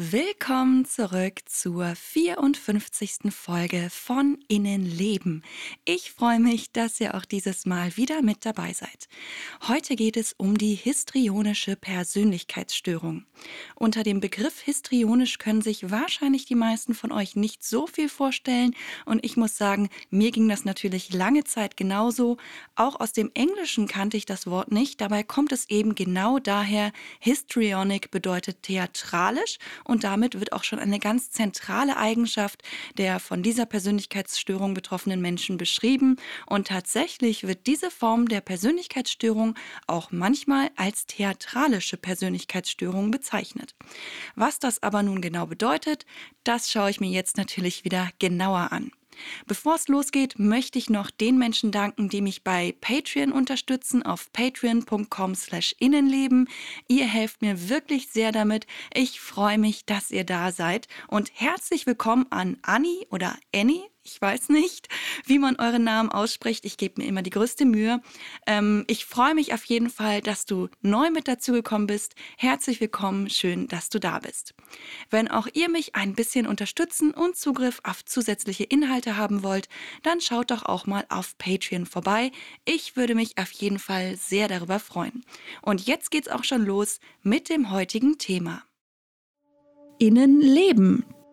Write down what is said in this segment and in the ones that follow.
Willkommen zurück zur 54. Folge von Innenleben. Ich freue mich, dass ihr auch dieses Mal wieder mit dabei seid. Heute geht es um die histrionische Persönlichkeitsstörung. Unter dem Begriff histrionisch können sich wahrscheinlich die meisten von euch nicht so viel vorstellen und ich muss sagen, mir ging das natürlich lange Zeit genauso. Auch aus dem Englischen kannte ich das Wort nicht, dabei kommt es eben genau daher, histrionic bedeutet theatralisch und damit wird auch schon eine ganz zentrale Eigenschaft der von dieser Persönlichkeitsstörung betroffenen Menschen beschrieben. Und tatsächlich wird diese Form der Persönlichkeitsstörung auch manchmal als theatralische Persönlichkeitsstörung bezeichnet. Was das aber nun genau bedeutet, das schaue ich mir jetzt natürlich wieder genauer an. Bevor es losgeht, möchte ich noch den Menschen danken, die mich bei Patreon unterstützen auf patreon.com/innenleben. Ihr helft mir wirklich sehr damit. Ich freue mich, dass ihr da seid und herzlich willkommen an Annie oder Annie ich weiß nicht, wie man euren Namen ausspricht. Ich gebe mir immer die größte Mühe. Ähm, ich freue mich auf jeden Fall, dass du neu mit dazugekommen bist. Herzlich willkommen, schön, dass du da bist. Wenn auch ihr mich ein bisschen unterstützen und Zugriff auf zusätzliche Inhalte haben wollt, dann schaut doch auch mal auf Patreon vorbei. Ich würde mich auf jeden Fall sehr darüber freuen. Und jetzt geht's auch schon los mit dem heutigen Thema. Innenleben,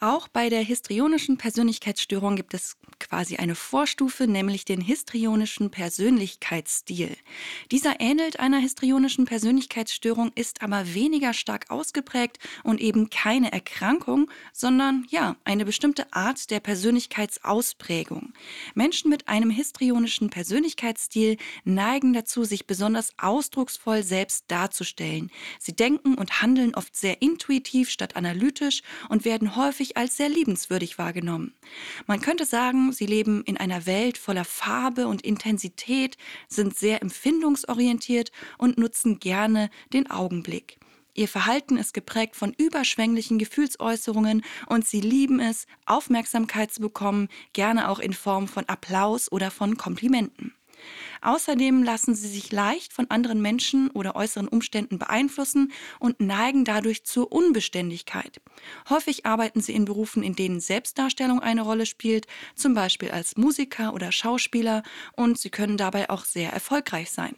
Auch bei der histrionischen Persönlichkeitsstörung gibt es quasi eine Vorstufe, nämlich den histrionischen Persönlichkeitsstil. Dieser ähnelt einer histrionischen Persönlichkeitsstörung, ist aber weniger stark ausgeprägt und eben keine Erkrankung, sondern ja, eine bestimmte Art der Persönlichkeitsausprägung. Menschen mit einem histrionischen Persönlichkeitsstil neigen dazu, sich besonders ausdrucksvoll selbst darzustellen. Sie denken und handeln oft sehr intuitiv statt analytisch und werden häufig häufig als sehr liebenswürdig wahrgenommen. Man könnte sagen, sie leben in einer Welt voller Farbe und Intensität, sind sehr empfindungsorientiert und nutzen gerne den Augenblick. Ihr Verhalten ist geprägt von überschwänglichen Gefühlsäußerungen und sie lieben es, Aufmerksamkeit zu bekommen, gerne auch in Form von Applaus oder von Komplimenten. Außerdem lassen sie sich leicht von anderen Menschen oder äußeren Umständen beeinflussen und neigen dadurch zur Unbeständigkeit. Häufig arbeiten sie in Berufen, in denen Selbstdarstellung eine Rolle spielt, zum Beispiel als Musiker oder Schauspieler, und sie können dabei auch sehr erfolgreich sein.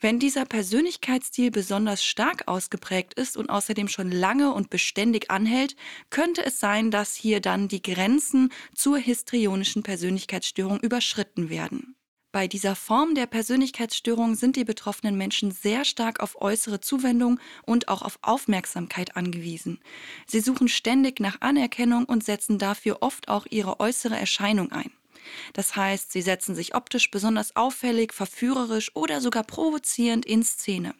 Wenn dieser Persönlichkeitsstil besonders stark ausgeprägt ist und außerdem schon lange und beständig anhält, könnte es sein, dass hier dann die Grenzen zur histrionischen Persönlichkeitsstörung überschritten werden. Bei dieser Form der Persönlichkeitsstörung sind die betroffenen Menschen sehr stark auf äußere Zuwendung und auch auf Aufmerksamkeit angewiesen. Sie suchen ständig nach Anerkennung und setzen dafür oft auch ihre äußere Erscheinung ein. Das heißt, sie setzen sich optisch besonders auffällig, verführerisch oder sogar provozierend in Szene.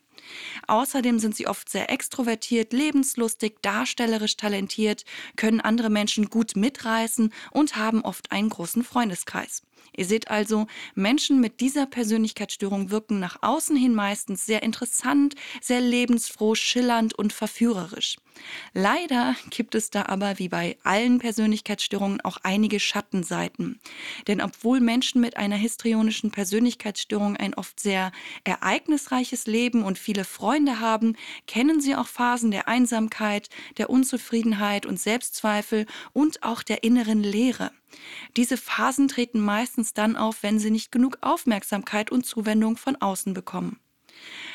Außerdem sind sie oft sehr extrovertiert, lebenslustig, darstellerisch talentiert, können andere Menschen gut mitreißen und haben oft einen großen Freundeskreis. Ihr seht also, Menschen mit dieser Persönlichkeitsstörung wirken nach außen hin meistens sehr interessant, sehr lebensfroh, schillernd und verführerisch. Leider gibt es da aber wie bei allen Persönlichkeitsstörungen auch einige Schattenseiten. Denn obwohl Menschen mit einer histrionischen Persönlichkeitsstörung ein oft sehr ereignisreiches Leben und viele Freunde haben, kennen sie auch Phasen der Einsamkeit, der Unzufriedenheit und Selbstzweifel und auch der inneren Leere. Diese Phasen treten meistens dann auf, wenn sie nicht genug Aufmerksamkeit und Zuwendung von außen bekommen.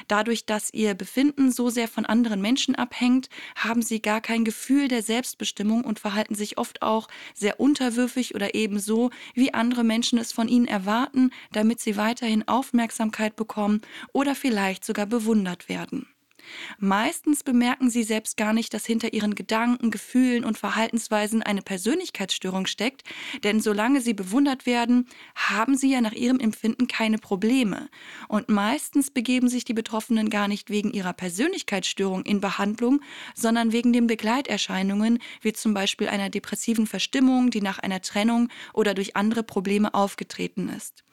Dadurch, dass ihr Befinden so sehr von anderen Menschen abhängt, haben sie gar kein Gefühl der Selbstbestimmung und verhalten sich oft auch sehr unterwürfig oder ebenso, wie andere Menschen es von ihnen erwarten, damit sie weiterhin Aufmerksamkeit bekommen oder vielleicht sogar bewundert werden. Meistens bemerken sie selbst gar nicht, dass hinter ihren Gedanken, Gefühlen und Verhaltensweisen eine Persönlichkeitsstörung steckt, denn solange sie bewundert werden, haben sie ja nach ihrem Empfinden keine Probleme. Und meistens begeben sich die Betroffenen gar nicht wegen ihrer Persönlichkeitsstörung in Behandlung, sondern wegen den Begleiterscheinungen, wie zum Beispiel einer depressiven Verstimmung, die nach einer Trennung oder durch andere Probleme aufgetreten ist.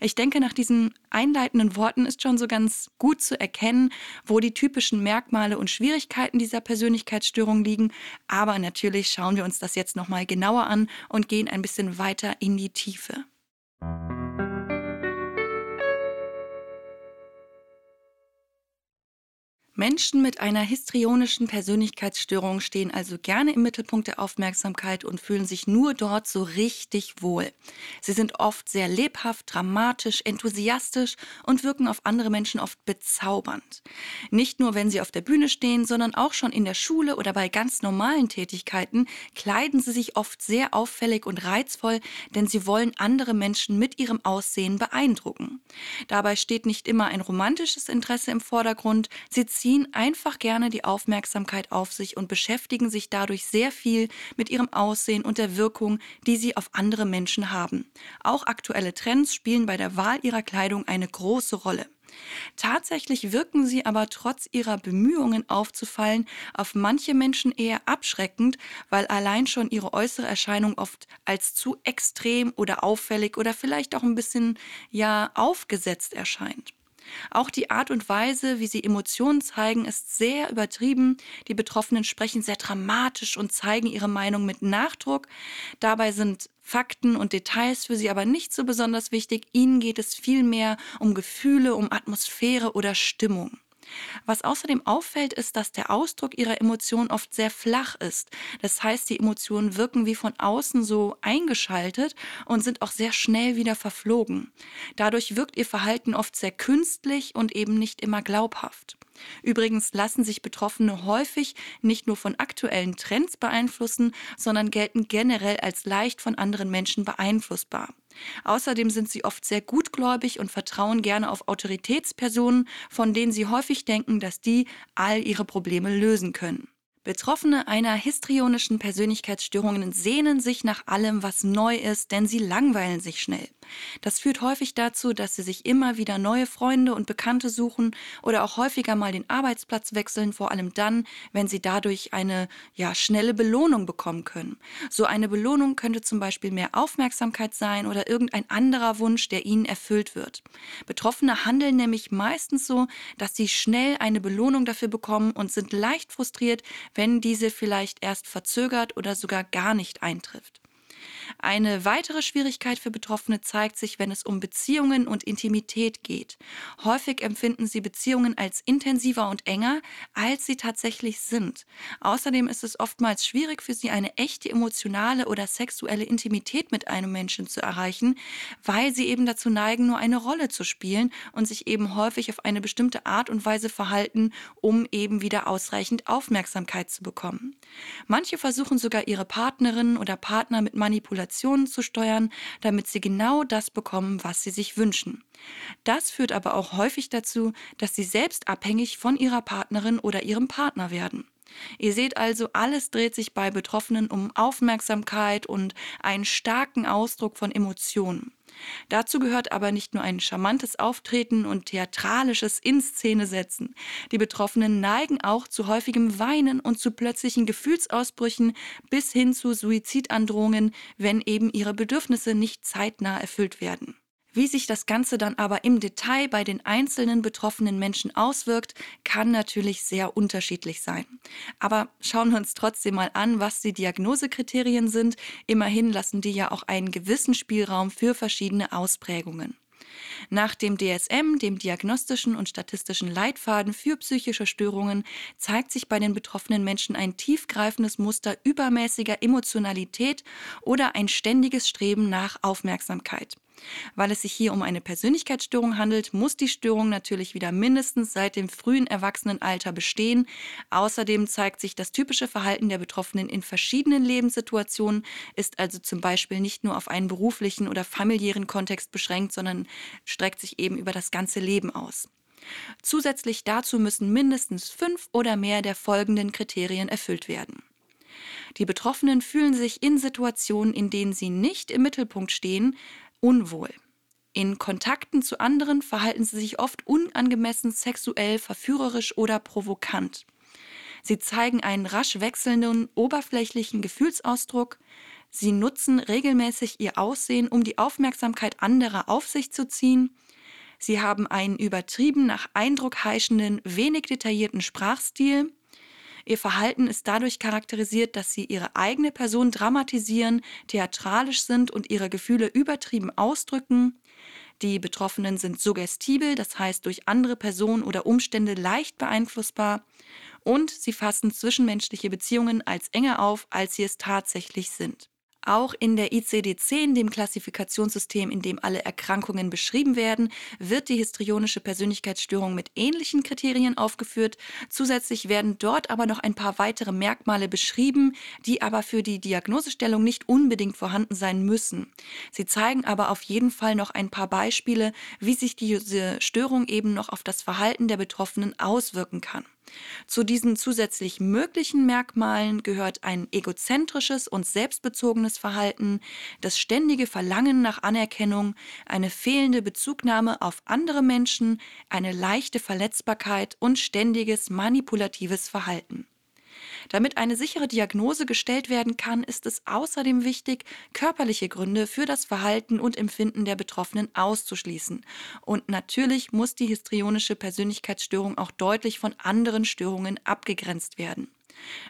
Ich denke, nach diesen einleitenden Worten ist schon so ganz gut zu erkennen, wo die typischen Merkmale und Schwierigkeiten dieser Persönlichkeitsstörung liegen. Aber natürlich schauen wir uns das jetzt nochmal genauer an und gehen ein bisschen weiter in die Tiefe. Menschen mit einer histrionischen Persönlichkeitsstörung stehen also gerne im Mittelpunkt der Aufmerksamkeit und fühlen sich nur dort so richtig wohl. Sie sind oft sehr lebhaft, dramatisch, enthusiastisch und wirken auf andere Menschen oft bezaubernd. Nicht nur, wenn sie auf der Bühne stehen, sondern auch schon in der Schule oder bei ganz normalen Tätigkeiten kleiden sie sich oft sehr auffällig und reizvoll, denn sie wollen andere Menschen mit ihrem Aussehen beeindrucken. Dabei steht nicht immer ein romantisches Interesse im Vordergrund, sie ziehen ziehen einfach gerne die Aufmerksamkeit auf sich und beschäftigen sich dadurch sehr viel mit ihrem Aussehen und der Wirkung, die sie auf andere Menschen haben. Auch aktuelle Trends spielen bei der Wahl ihrer Kleidung eine große Rolle. Tatsächlich wirken sie aber trotz ihrer Bemühungen aufzufallen auf manche Menschen eher abschreckend, weil allein schon ihre äußere Erscheinung oft als zu extrem oder auffällig oder vielleicht auch ein bisschen ja aufgesetzt erscheint. Auch die Art und Weise, wie sie Emotionen zeigen, ist sehr übertrieben. Die Betroffenen sprechen sehr dramatisch und zeigen ihre Meinung mit Nachdruck. Dabei sind Fakten und Details für sie aber nicht so besonders wichtig. Ihnen geht es vielmehr um Gefühle, um Atmosphäre oder Stimmung. Was außerdem auffällt, ist, dass der Ausdruck ihrer Emotionen oft sehr flach ist. Das heißt, die Emotionen wirken wie von außen so eingeschaltet und sind auch sehr schnell wieder verflogen. Dadurch wirkt ihr Verhalten oft sehr künstlich und eben nicht immer glaubhaft. Übrigens lassen sich Betroffene häufig nicht nur von aktuellen Trends beeinflussen, sondern gelten generell als leicht von anderen Menschen beeinflussbar. Außerdem sind sie oft sehr gutgläubig und vertrauen gerne auf Autoritätspersonen, von denen sie häufig denken, dass die all ihre Probleme lösen können. Betroffene einer histrionischen Persönlichkeitsstörung sehnen sich nach allem, was neu ist, denn sie langweilen sich schnell. Das führt häufig dazu, dass sie sich immer wieder neue Freunde und Bekannte suchen oder auch häufiger mal den Arbeitsplatz wechseln, vor allem dann, wenn sie dadurch eine ja, schnelle Belohnung bekommen können. So eine Belohnung könnte zum Beispiel mehr Aufmerksamkeit sein oder irgendein anderer Wunsch, der ihnen erfüllt wird. Betroffene handeln nämlich meistens so, dass sie schnell eine Belohnung dafür bekommen und sind leicht frustriert, wenn diese vielleicht erst verzögert oder sogar gar nicht eintrifft. Eine weitere Schwierigkeit für Betroffene zeigt sich, wenn es um Beziehungen und Intimität geht. Häufig empfinden sie Beziehungen als intensiver und enger, als sie tatsächlich sind. Außerdem ist es oftmals schwierig für sie, eine echte emotionale oder sexuelle Intimität mit einem Menschen zu erreichen, weil sie eben dazu neigen, nur eine Rolle zu spielen und sich eben häufig auf eine bestimmte Art und Weise verhalten, um eben wieder ausreichend Aufmerksamkeit zu bekommen. Manche versuchen sogar ihre Partnerin oder Partner mit Manipulation Manipulationen zu steuern, damit sie genau das bekommen, was sie sich wünschen. Das führt aber auch häufig dazu, dass sie selbst abhängig von ihrer Partnerin oder ihrem Partner werden. Ihr seht also, alles dreht sich bei Betroffenen um Aufmerksamkeit und einen starken Ausdruck von Emotionen. Dazu gehört aber nicht nur ein charmantes Auftreten und theatralisches In-Szene-Setzen. Die Betroffenen neigen auch zu häufigem Weinen und zu plötzlichen Gefühlsausbrüchen bis hin zu Suizidandrohungen, wenn eben ihre Bedürfnisse nicht zeitnah erfüllt werden. Wie sich das Ganze dann aber im Detail bei den einzelnen betroffenen Menschen auswirkt, kann natürlich sehr unterschiedlich sein. Aber schauen wir uns trotzdem mal an, was die Diagnosekriterien sind. Immerhin lassen die ja auch einen gewissen Spielraum für verschiedene Ausprägungen. Nach dem DSM, dem Diagnostischen und Statistischen Leitfaden für psychische Störungen, zeigt sich bei den betroffenen Menschen ein tiefgreifendes Muster übermäßiger Emotionalität oder ein ständiges Streben nach Aufmerksamkeit. Weil es sich hier um eine Persönlichkeitsstörung handelt, muss die Störung natürlich wieder mindestens seit dem frühen Erwachsenenalter bestehen. Außerdem zeigt sich das typische Verhalten der Betroffenen in verschiedenen Lebenssituationen, ist also zum Beispiel nicht nur auf einen beruflichen oder familiären Kontext beschränkt, sondern streckt sich eben über das ganze Leben aus. Zusätzlich dazu müssen mindestens fünf oder mehr der folgenden Kriterien erfüllt werden. Die Betroffenen fühlen sich in Situationen, in denen sie nicht im Mittelpunkt stehen, unwohl. In Kontakten zu anderen verhalten sie sich oft unangemessen sexuell, verführerisch oder provokant. Sie zeigen einen rasch wechselnden, oberflächlichen Gefühlsausdruck. Sie nutzen regelmäßig ihr Aussehen, um die Aufmerksamkeit anderer auf sich zu ziehen. Sie haben einen übertrieben nach Eindruck heischenden, wenig detaillierten Sprachstil. Ihr Verhalten ist dadurch charakterisiert, dass sie ihre eigene Person dramatisieren, theatralisch sind und ihre Gefühle übertrieben ausdrücken. Die Betroffenen sind suggestibel, das heißt durch andere Personen oder Umstände leicht beeinflussbar. Und sie fassen zwischenmenschliche Beziehungen als enger auf, als sie es tatsächlich sind. Auch in der ICD-10, dem Klassifikationssystem, in dem alle Erkrankungen beschrieben werden, wird die histrionische Persönlichkeitsstörung mit ähnlichen Kriterien aufgeführt. Zusätzlich werden dort aber noch ein paar weitere Merkmale beschrieben, die aber für die Diagnosestellung nicht unbedingt vorhanden sein müssen. Sie zeigen aber auf jeden Fall noch ein paar Beispiele, wie sich diese Störung eben noch auf das Verhalten der Betroffenen auswirken kann. Zu diesen zusätzlich möglichen Merkmalen gehört ein egozentrisches und selbstbezogenes Verhalten, das ständige Verlangen nach Anerkennung, eine fehlende Bezugnahme auf andere Menschen, eine leichte Verletzbarkeit und ständiges manipulatives Verhalten. Damit eine sichere Diagnose gestellt werden kann, ist es außerdem wichtig, körperliche Gründe für das Verhalten und Empfinden der Betroffenen auszuschließen. Und natürlich muss die histrionische Persönlichkeitsstörung auch deutlich von anderen Störungen abgegrenzt werden.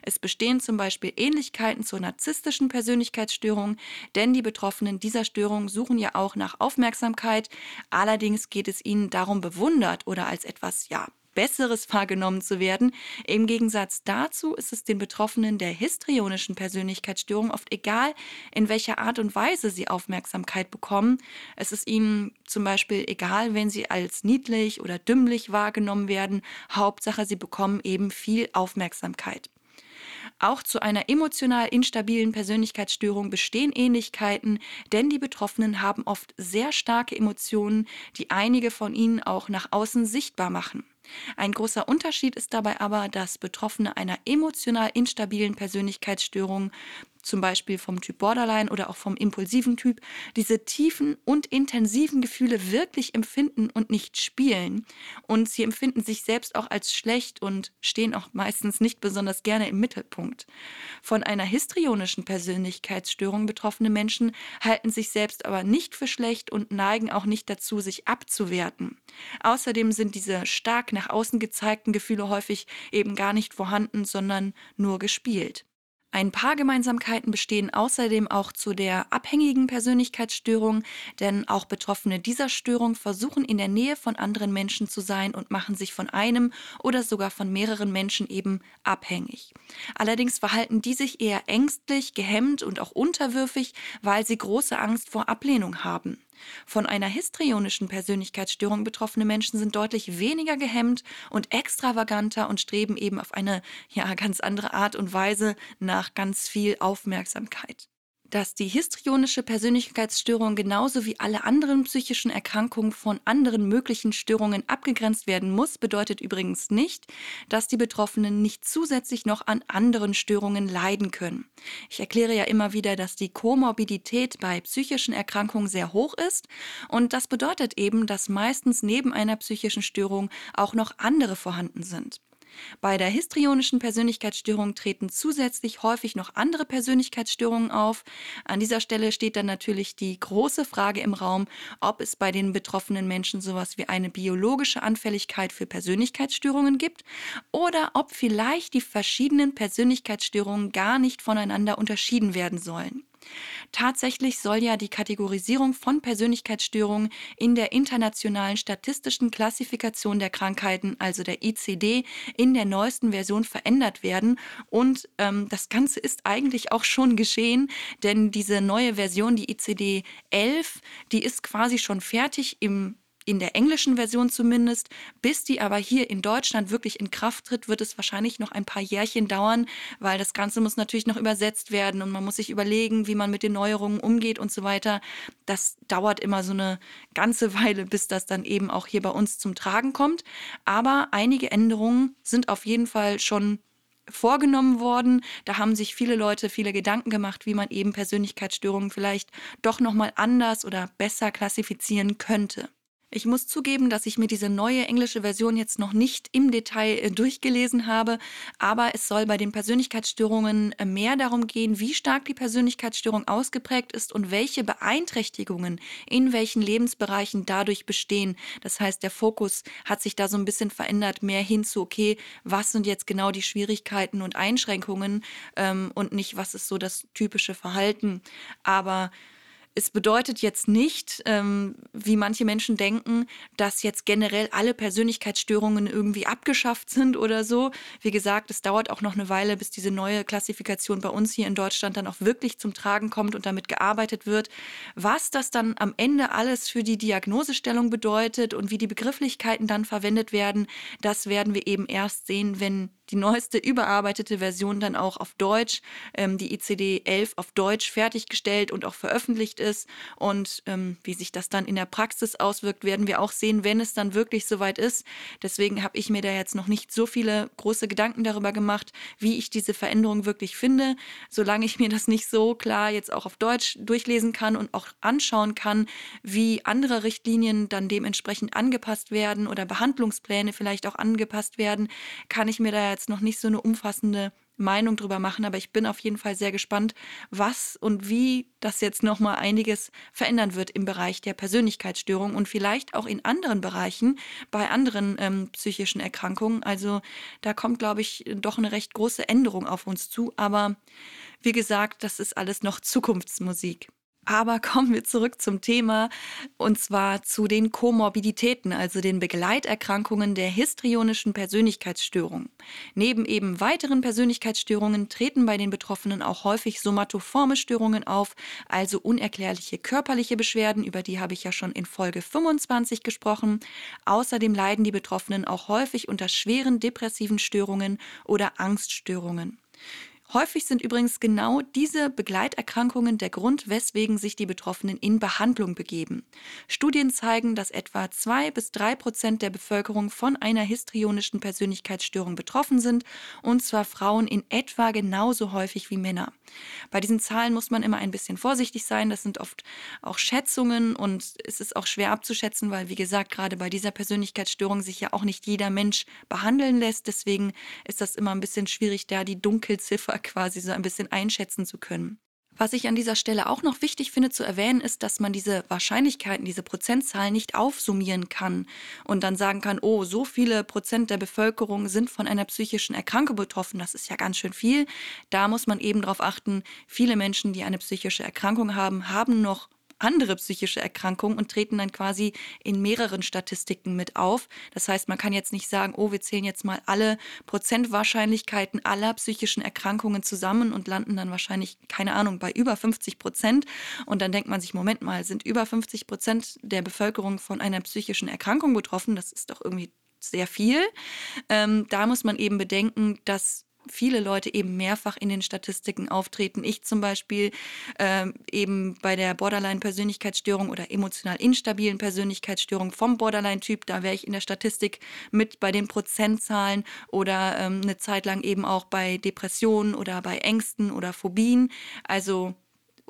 Es bestehen zum Beispiel Ähnlichkeiten zur narzisstischen Persönlichkeitsstörung, denn die Betroffenen dieser Störung suchen ja auch nach Aufmerksamkeit. Allerdings geht es ihnen darum, bewundert oder als etwas, ja, Besseres wahrgenommen zu werden. Im Gegensatz dazu ist es den Betroffenen der histrionischen Persönlichkeitsstörung oft egal, in welcher Art und Weise sie Aufmerksamkeit bekommen. Es ist ihnen zum Beispiel egal, wenn sie als niedlich oder dümmlich wahrgenommen werden. Hauptsache, sie bekommen eben viel Aufmerksamkeit. Auch zu einer emotional instabilen Persönlichkeitsstörung bestehen Ähnlichkeiten, denn die Betroffenen haben oft sehr starke Emotionen, die einige von ihnen auch nach außen sichtbar machen. Ein großer Unterschied ist dabei aber, dass Betroffene einer emotional instabilen Persönlichkeitsstörung zum Beispiel vom Typ Borderline oder auch vom impulsiven Typ, diese tiefen und intensiven Gefühle wirklich empfinden und nicht spielen. Und sie empfinden sich selbst auch als schlecht und stehen auch meistens nicht besonders gerne im Mittelpunkt. Von einer histrionischen Persönlichkeitsstörung betroffene Menschen halten sich selbst aber nicht für schlecht und neigen auch nicht dazu, sich abzuwerten. Außerdem sind diese stark nach außen gezeigten Gefühle häufig eben gar nicht vorhanden, sondern nur gespielt. Ein paar Gemeinsamkeiten bestehen außerdem auch zu der abhängigen Persönlichkeitsstörung, denn auch Betroffene dieser Störung versuchen in der Nähe von anderen Menschen zu sein und machen sich von einem oder sogar von mehreren Menschen eben abhängig. Allerdings verhalten die sich eher ängstlich, gehemmt und auch unterwürfig, weil sie große Angst vor Ablehnung haben. Von einer histrionischen Persönlichkeitsstörung betroffene Menschen sind deutlich weniger gehemmt und extravaganter und streben eben auf eine ja ganz andere Art und Weise nach ganz viel Aufmerksamkeit dass die histrionische Persönlichkeitsstörung genauso wie alle anderen psychischen Erkrankungen von anderen möglichen Störungen abgegrenzt werden muss, bedeutet übrigens nicht, dass die Betroffenen nicht zusätzlich noch an anderen Störungen leiden können. Ich erkläre ja immer wieder, dass die Komorbidität bei psychischen Erkrankungen sehr hoch ist und das bedeutet eben, dass meistens neben einer psychischen Störung auch noch andere vorhanden sind. Bei der histrionischen Persönlichkeitsstörung treten zusätzlich häufig noch andere Persönlichkeitsstörungen auf. An dieser Stelle steht dann natürlich die große Frage im Raum, ob es bei den betroffenen Menschen sowas wie eine biologische Anfälligkeit für Persönlichkeitsstörungen gibt oder ob vielleicht die verschiedenen Persönlichkeitsstörungen gar nicht voneinander unterschieden werden sollen. Tatsächlich soll ja die Kategorisierung von Persönlichkeitsstörungen in der internationalen statistischen Klassifikation der Krankheiten, also der ICD, in der neuesten Version verändert werden. Und ähm, das Ganze ist eigentlich auch schon geschehen, denn diese neue Version, die ICD 11, die ist quasi schon fertig im in der englischen Version zumindest. Bis die aber hier in Deutschland wirklich in Kraft tritt, wird es wahrscheinlich noch ein paar Jährchen dauern, weil das Ganze muss natürlich noch übersetzt werden und man muss sich überlegen, wie man mit den Neuerungen umgeht und so weiter. Das dauert immer so eine ganze Weile, bis das dann eben auch hier bei uns zum Tragen kommt. Aber einige Änderungen sind auf jeden Fall schon vorgenommen worden. Da haben sich viele Leute viele Gedanken gemacht, wie man eben Persönlichkeitsstörungen vielleicht doch noch mal anders oder besser klassifizieren könnte. Ich muss zugeben, dass ich mir diese neue englische Version jetzt noch nicht im Detail äh, durchgelesen habe, aber es soll bei den Persönlichkeitsstörungen äh, mehr darum gehen, wie stark die Persönlichkeitsstörung ausgeprägt ist und welche Beeinträchtigungen in welchen Lebensbereichen dadurch bestehen. Das heißt, der Fokus hat sich da so ein bisschen verändert, mehr hin zu, okay, was sind jetzt genau die Schwierigkeiten und Einschränkungen ähm, und nicht, was ist so das typische Verhalten. Aber es bedeutet jetzt nicht, ähm, wie manche Menschen denken, dass jetzt generell alle Persönlichkeitsstörungen irgendwie abgeschafft sind oder so. Wie gesagt, es dauert auch noch eine Weile, bis diese neue Klassifikation bei uns hier in Deutschland dann auch wirklich zum Tragen kommt und damit gearbeitet wird. Was das dann am Ende alles für die Diagnosestellung bedeutet und wie die Begrifflichkeiten dann verwendet werden, das werden wir eben erst sehen, wenn die neueste überarbeitete Version dann auch auf Deutsch, ähm, die ICD 11 auf Deutsch fertiggestellt und auch veröffentlicht ist. Und ähm, wie sich das dann in der Praxis auswirkt, werden wir auch sehen, wenn es dann wirklich soweit ist. Deswegen habe ich mir da jetzt noch nicht so viele große Gedanken darüber gemacht, wie ich diese Veränderung wirklich finde. Solange ich mir das nicht so klar jetzt auch auf Deutsch durchlesen kann und auch anschauen kann, wie andere Richtlinien dann dementsprechend angepasst werden oder Behandlungspläne vielleicht auch angepasst werden, kann ich mir da jetzt noch nicht so eine umfassende Meinung drüber machen, aber ich bin auf jeden Fall sehr gespannt, was und wie das jetzt noch mal einiges verändern wird im Bereich der Persönlichkeitsstörung und vielleicht auch in anderen Bereichen bei anderen ähm, psychischen Erkrankungen. Also da kommt, glaube ich, doch eine recht große Änderung auf uns zu. Aber wie gesagt, das ist alles noch Zukunftsmusik. Aber kommen wir zurück zum Thema und zwar zu den Komorbiditäten, also den Begleiterkrankungen der histrionischen Persönlichkeitsstörung. Neben eben weiteren Persönlichkeitsstörungen treten bei den Betroffenen auch häufig somatoforme Störungen auf, also unerklärliche körperliche Beschwerden, über die habe ich ja schon in Folge 25 gesprochen. Außerdem leiden die Betroffenen auch häufig unter schweren depressiven Störungen oder Angststörungen. Häufig sind übrigens genau diese Begleiterkrankungen der Grund, weswegen sich die Betroffenen in Behandlung begeben. Studien zeigen, dass etwa zwei bis drei Prozent der Bevölkerung von einer histrionischen Persönlichkeitsstörung betroffen sind, und zwar Frauen in etwa genauso häufig wie Männer. Bei diesen Zahlen muss man immer ein bisschen vorsichtig sein. Das sind oft auch Schätzungen und es ist auch schwer abzuschätzen, weil, wie gesagt, gerade bei dieser Persönlichkeitsstörung sich ja auch nicht jeder Mensch behandeln lässt. Deswegen ist das immer ein bisschen schwierig, da die Dunkelziffer quasi so ein bisschen einschätzen zu können. Was ich an dieser Stelle auch noch wichtig finde zu erwähnen, ist, dass man diese Wahrscheinlichkeiten, diese Prozentzahlen nicht aufsummieren kann und dann sagen kann, oh, so viele Prozent der Bevölkerung sind von einer psychischen Erkrankung betroffen. Das ist ja ganz schön viel. Da muss man eben darauf achten, viele Menschen, die eine psychische Erkrankung haben, haben noch andere psychische Erkrankungen und treten dann quasi in mehreren Statistiken mit auf. Das heißt, man kann jetzt nicht sagen, oh, wir zählen jetzt mal alle Prozentwahrscheinlichkeiten aller psychischen Erkrankungen zusammen und landen dann wahrscheinlich, keine Ahnung, bei über 50 Prozent. Und dann denkt man sich, Moment mal, sind über 50 Prozent der Bevölkerung von einer psychischen Erkrankung betroffen? Das ist doch irgendwie sehr viel. Ähm, da muss man eben bedenken, dass viele Leute eben mehrfach in den Statistiken auftreten. Ich zum Beispiel äh, eben bei der Borderline-Persönlichkeitsstörung oder emotional instabilen Persönlichkeitsstörung vom Borderline-Typ, da wäre ich in der Statistik mit bei den Prozentzahlen oder ähm, eine Zeit lang eben auch bei Depressionen oder bei Ängsten oder Phobien. Also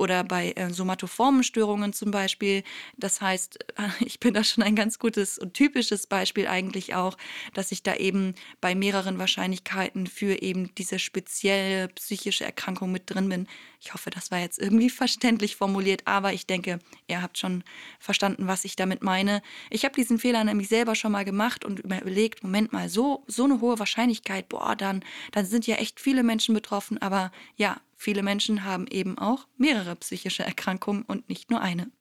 oder bei äh, somatoformen Störungen zum Beispiel. Das heißt, ich bin da schon ein ganz gutes und typisches Beispiel eigentlich auch, dass ich da eben bei mehreren Wahrscheinlichkeiten für eben diese spezielle psychische Erkrankung mit drin bin. Ich hoffe, das war jetzt irgendwie verständlich formuliert, aber ich denke, ihr habt schon verstanden, was ich damit meine. Ich habe diesen Fehler nämlich selber schon mal gemacht und überlegt, Moment mal, so, so eine hohe Wahrscheinlichkeit, boah, dann, dann sind ja echt viele Menschen betroffen, aber ja, Viele Menschen haben eben auch mehrere psychische Erkrankungen und nicht nur eine.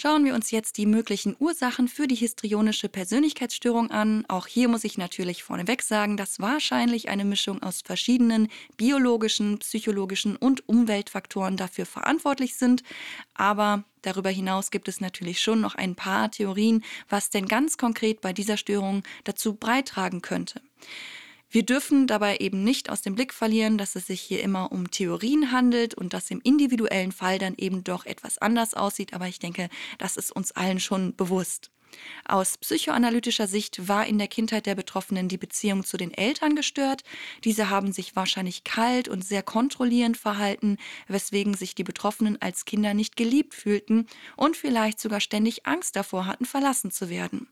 Schauen wir uns jetzt die möglichen Ursachen für die histrionische Persönlichkeitsstörung an. Auch hier muss ich natürlich vorneweg sagen, dass wahrscheinlich eine Mischung aus verschiedenen biologischen, psychologischen und Umweltfaktoren dafür verantwortlich sind. Aber darüber hinaus gibt es natürlich schon noch ein paar Theorien, was denn ganz konkret bei dieser Störung dazu beitragen könnte. Wir dürfen dabei eben nicht aus dem Blick verlieren, dass es sich hier immer um Theorien handelt und dass im individuellen Fall dann eben doch etwas anders aussieht, aber ich denke, das ist uns allen schon bewusst. Aus psychoanalytischer Sicht war in der Kindheit der Betroffenen die Beziehung zu den Eltern gestört. Diese haben sich wahrscheinlich kalt und sehr kontrollierend verhalten, weswegen sich die Betroffenen als Kinder nicht geliebt fühlten und vielleicht sogar ständig Angst davor hatten, verlassen zu werden.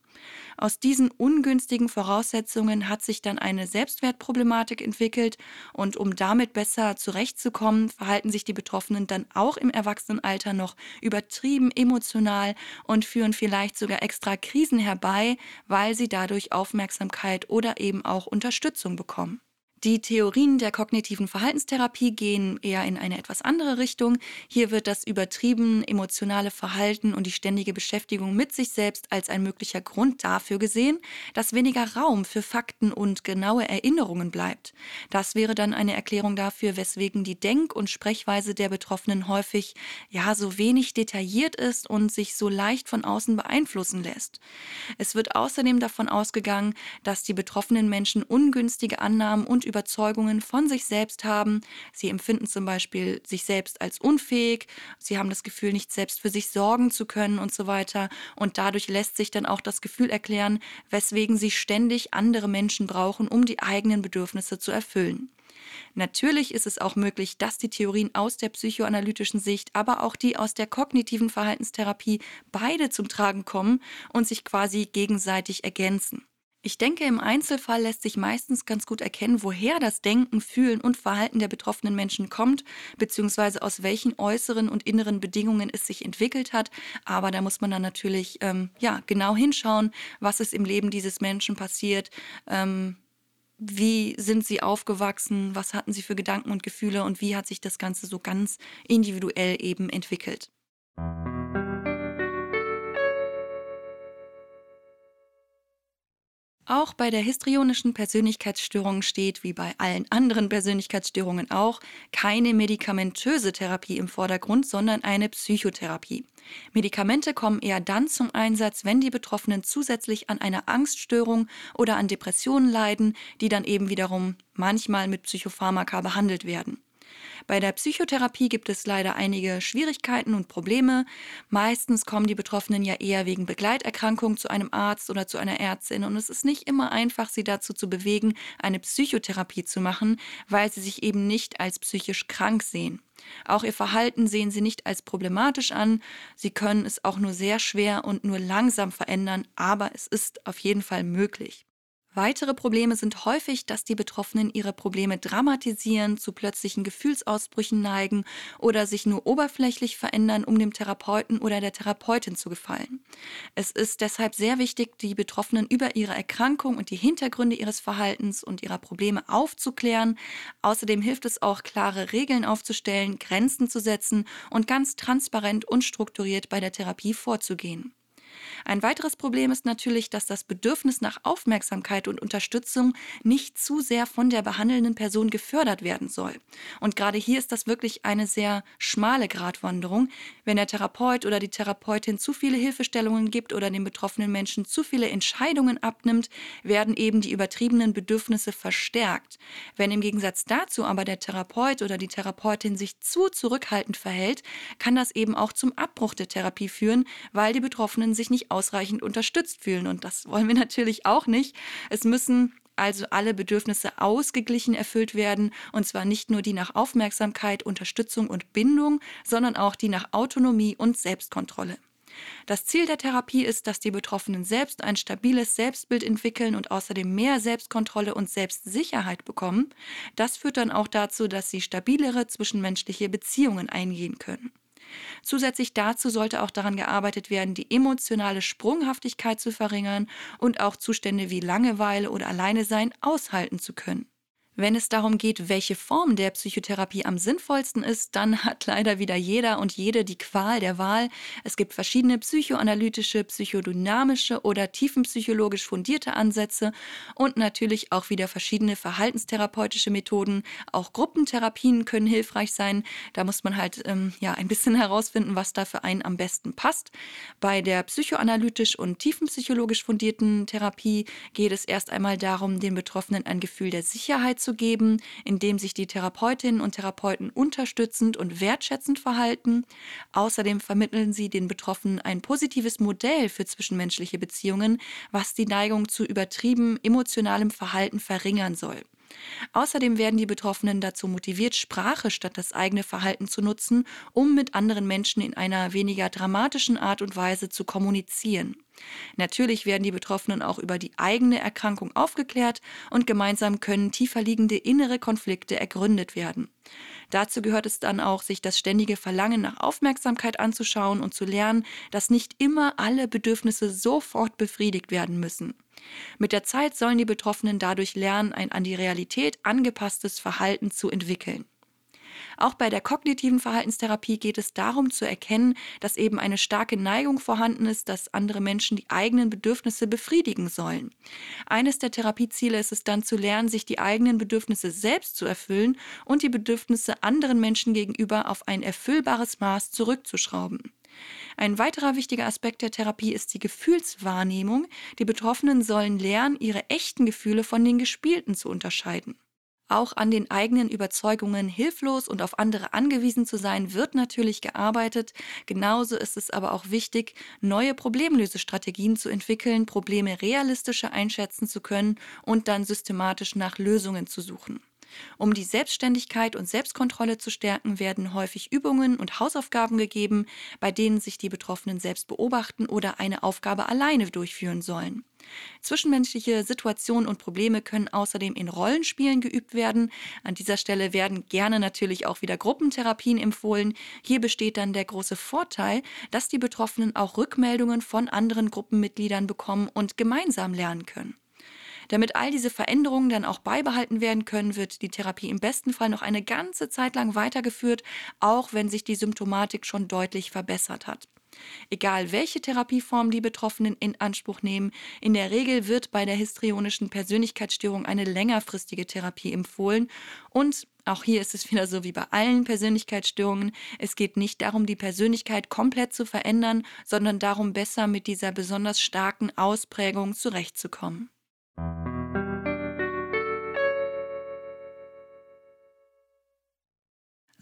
Aus diesen ungünstigen Voraussetzungen hat sich dann eine Selbstwertproblematik entwickelt und um damit besser zurechtzukommen, verhalten sich die Betroffenen dann auch im Erwachsenenalter noch übertrieben emotional und führen vielleicht sogar extra Krisen herbei, weil sie dadurch Aufmerksamkeit oder eben auch Unterstützung bekommen. Die Theorien der kognitiven Verhaltenstherapie gehen eher in eine etwas andere Richtung. Hier wird das übertrieben emotionale Verhalten und die ständige Beschäftigung mit sich selbst als ein möglicher Grund dafür gesehen, dass weniger Raum für Fakten und genaue Erinnerungen bleibt. Das wäre dann eine Erklärung dafür, weswegen die Denk- und Sprechweise der Betroffenen häufig ja so wenig detailliert ist und sich so leicht von außen beeinflussen lässt. Es wird außerdem davon ausgegangen, dass die betroffenen Menschen ungünstige Annahmen und Überzeugungen von sich selbst haben. Sie empfinden zum Beispiel sich selbst als unfähig, sie haben das Gefühl, nicht selbst für sich sorgen zu können und so weiter. Und dadurch lässt sich dann auch das Gefühl erklären, weswegen sie ständig andere Menschen brauchen, um die eigenen Bedürfnisse zu erfüllen. Natürlich ist es auch möglich, dass die Theorien aus der psychoanalytischen Sicht, aber auch die aus der kognitiven Verhaltenstherapie beide zum Tragen kommen und sich quasi gegenseitig ergänzen. Ich denke, im Einzelfall lässt sich meistens ganz gut erkennen, woher das Denken, Fühlen und Verhalten der betroffenen Menschen kommt, beziehungsweise aus welchen äußeren und inneren Bedingungen es sich entwickelt hat. Aber da muss man dann natürlich ähm, ja, genau hinschauen, was ist im Leben dieses Menschen passiert. Ähm, wie sind sie aufgewachsen, was hatten sie für Gedanken und Gefühle und wie hat sich das Ganze so ganz individuell eben entwickelt. Auch bei der histrionischen Persönlichkeitsstörung steht, wie bei allen anderen Persönlichkeitsstörungen auch, keine medikamentöse Therapie im Vordergrund, sondern eine Psychotherapie. Medikamente kommen eher dann zum Einsatz, wenn die Betroffenen zusätzlich an einer Angststörung oder an Depressionen leiden, die dann eben wiederum manchmal mit Psychopharmaka behandelt werden. Bei der Psychotherapie gibt es leider einige Schwierigkeiten und Probleme. Meistens kommen die Betroffenen ja eher wegen Begleiterkrankung zu einem Arzt oder zu einer Ärztin und es ist nicht immer einfach, sie dazu zu bewegen, eine Psychotherapie zu machen, weil sie sich eben nicht als psychisch krank sehen. Auch ihr Verhalten sehen sie nicht als problematisch an. Sie können es auch nur sehr schwer und nur langsam verändern, aber es ist auf jeden Fall möglich. Weitere Probleme sind häufig, dass die Betroffenen ihre Probleme dramatisieren, zu plötzlichen Gefühlsausbrüchen neigen oder sich nur oberflächlich verändern, um dem Therapeuten oder der Therapeutin zu gefallen. Es ist deshalb sehr wichtig, die Betroffenen über ihre Erkrankung und die Hintergründe ihres Verhaltens und ihrer Probleme aufzuklären. Außerdem hilft es auch, klare Regeln aufzustellen, Grenzen zu setzen und ganz transparent und strukturiert bei der Therapie vorzugehen. Ein weiteres Problem ist natürlich, dass das Bedürfnis nach Aufmerksamkeit und Unterstützung nicht zu sehr von der behandelnden Person gefördert werden soll. Und gerade hier ist das wirklich eine sehr schmale Gratwanderung. Wenn der Therapeut oder die Therapeutin zu viele Hilfestellungen gibt oder den betroffenen Menschen zu viele Entscheidungen abnimmt, werden eben die übertriebenen Bedürfnisse verstärkt. Wenn im Gegensatz dazu aber der Therapeut oder die Therapeutin sich zu zurückhaltend verhält, kann das eben auch zum Abbruch der Therapie führen, weil die Betroffenen sich nicht ausreichend unterstützt fühlen. Und das wollen wir natürlich auch nicht. Es müssen also alle Bedürfnisse ausgeglichen erfüllt werden, und zwar nicht nur die nach Aufmerksamkeit, Unterstützung und Bindung, sondern auch die nach Autonomie und Selbstkontrolle. Das Ziel der Therapie ist, dass die Betroffenen selbst ein stabiles Selbstbild entwickeln und außerdem mehr Selbstkontrolle und Selbstsicherheit bekommen. Das führt dann auch dazu, dass sie stabilere zwischenmenschliche Beziehungen eingehen können. Zusätzlich dazu sollte auch daran gearbeitet werden, die emotionale Sprunghaftigkeit zu verringern und auch Zustände wie Langeweile oder Alleine sein aushalten zu können. Wenn es darum geht, welche Form der Psychotherapie am sinnvollsten ist, dann hat leider wieder jeder und jede die Qual der Wahl. Es gibt verschiedene psychoanalytische, psychodynamische oder tiefenpsychologisch fundierte Ansätze und natürlich auch wieder verschiedene verhaltenstherapeutische Methoden. Auch Gruppentherapien können hilfreich sein. Da muss man halt ähm, ja ein bisschen herausfinden, was da für einen am besten passt. Bei der psychoanalytisch und tiefenpsychologisch fundierten Therapie geht es erst einmal darum, den Betroffenen ein Gefühl der Sicherheit zu geben, indem sich die Therapeutinnen und Therapeuten unterstützend und wertschätzend verhalten. Außerdem vermitteln sie den Betroffenen ein positives Modell für zwischenmenschliche Beziehungen, was die Neigung zu übertrieben emotionalem Verhalten verringern soll. Außerdem werden die Betroffenen dazu motiviert, Sprache statt das eigene Verhalten zu nutzen, um mit anderen Menschen in einer weniger dramatischen Art und Weise zu kommunizieren. Natürlich werden die Betroffenen auch über die eigene Erkrankung aufgeklärt und gemeinsam können tiefer liegende innere Konflikte ergründet werden. Dazu gehört es dann auch, sich das ständige Verlangen nach Aufmerksamkeit anzuschauen und zu lernen, dass nicht immer alle Bedürfnisse sofort befriedigt werden müssen. Mit der Zeit sollen die Betroffenen dadurch lernen, ein an die Realität angepasstes Verhalten zu entwickeln. Auch bei der kognitiven Verhaltenstherapie geht es darum zu erkennen, dass eben eine starke Neigung vorhanden ist, dass andere Menschen die eigenen Bedürfnisse befriedigen sollen. Eines der Therapieziele ist es dann zu lernen, sich die eigenen Bedürfnisse selbst zu erfüllen und die Bedürfnisse anderen Menschen gegenüber auf ein erfüllbares Maß zurückzuschrauben. Ein weiterer wichtiger Aspekt der Therapie ist die Gefühlswahrnehmung. Die Betroffenen sollen lernen, ihre echten Gefühle von den gespielten zu unterscheiden. Auch an den eigenen Überzeugungen hilflos und auf andere angewiesen zu sein, wird natürlich gearbeitet. Genauso ist es aber auch wichtig, neue Problemlösestrategien zu entwickeln, Probleme realistischer einschätzen zu können und dann systematisch nach Lösungen zu suchen. Um die Selbstständigkeit und Selbstkontrolle zu stärken, werden häufig Übungen und Hausaufgaben gegeben, bei denen sich die Betroffenen selbst beobachten oder eine Aufgabe alleine durchführen sollen. Zwischenmenschliche Situationen und Probleme können außerdem in Rollenspielen geübt werden. An dieser Stelle werden gerne natürlich auch wieder Gruppentherapien empfohlen. Hier besteht dann der große Vorteil, dass die Betroffenen auch Rückmeldungen von anderen Gruppenmitgliedern bekommen und gemeinsam lernen können. Damit all diese Veränderungen dann auch beibehalten werden können, wird die Therapie im besten Fall noch eine ganze Zeit lang weitergeführt, auch wenn sich die Symptomatik schon deutlich verbessert hat. Egal welche Therapieform die Betroffenen in Anspruch nehmen, in der Regel wird bei der histrionischen Persönlichkeitsstörung eine längerfristige Therapie empfohlen und auch hier ist es wieder so wie bei allen Persönlichkeitsstörungen. Es geht nicht darum, die Persönlichkeit komplett zu verändern, sondern darum, besser mit dieser besonders starken Ausprägung zurechtzukommen.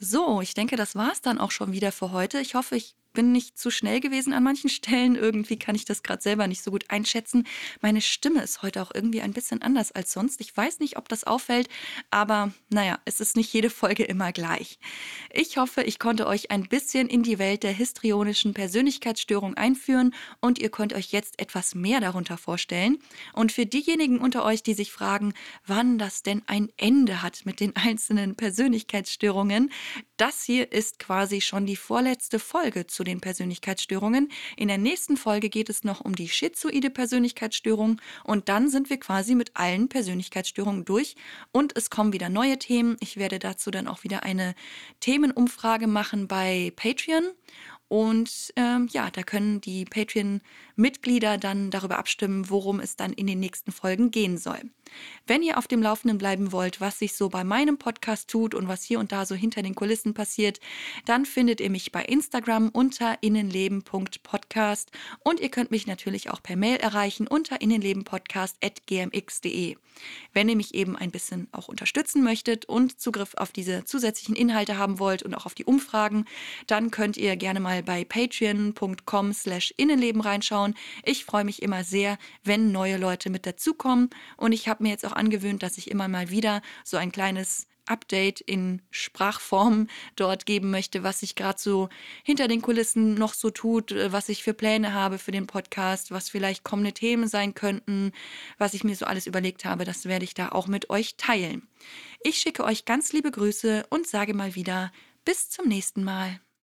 So, ich denke, das war es dann auch schon wieder für heute. Ich hoffe, ich bin nicht zu schnell gewesen an manchen Stellen. Irgendwie kann ich das gerade selber nicht so gut einschätzen. Meine Stimme ist heute auch irgendwie ein bisschen anders als sonst. Ich weiß nicht, ob das auffällt, aber naja, es ist nicht jede Folge immer gleich. Ich hoffe, ich konnte euch ein bisschen in die Welt der histrionischen Persönlichkeitsstörung einführen und ihr könnt euch jetzt etwas mehr darunter vorstellen. Und für diejenigen unter euch, die sich fragen, wann das denn ein Ende hat mit den einzelnen Persönlichkeitsstörungen, das hier ist quasi schon die vorletzte Folge zu den Persönlichkeitsstörungen. In der nächsten Folge geht es noch um die schizoide Persönlichkeitsstörung und dann sind wir quasi mit allen Persönlichkeitsstörungen durch und es kommen wieder neue Themen. Ich werde dazu dann auch wieder eine Themenumfrage machen bei Patreon und ähm, ja, da können die Patreon-Mitglieder dann darüber abstimmen, worum es dann in den nächsten Folgen gehen soll. Wenn ihr auf dem Laufenden bleiben wollt, was sich so bei meinem Podcast tut und was hier und da so hinter den Kulissen passiert, dann findet ihr mich bei Instagram unter innenleben.podcast und ihr könnt mich natürlich auch per Mail erreichen unter innenlebenpodcast.gmx.de. Wenn ihr mich eben ein bisschen auch unterstützen möchtet und Zugriff auf diese zusätzlichen Inhalte haben wollt und auch auf die Umfragen, dann könnt ihr gerne mal bei patreon.com slash Innenleben reinschauen. Ich freue mich immer sehr, wenn neue Leute mit dazukommen und ich habe mir jetzt auch angewöhnt, dass ich immer mal wieder so ein kleines Update in Sprachform dort geben möchte, was sich gerade so hinter den Kulissen noch so tut, äh, was ich für Pläne habe für den Podcast, was vielleicht kommende Themen sein könnten, was ich mir so alles überlegt habe, das werde ich da auch mit euch teilen. Ich schicke euch ganz liebe Grüße und sage mal wieder bis zum nächsten Mal.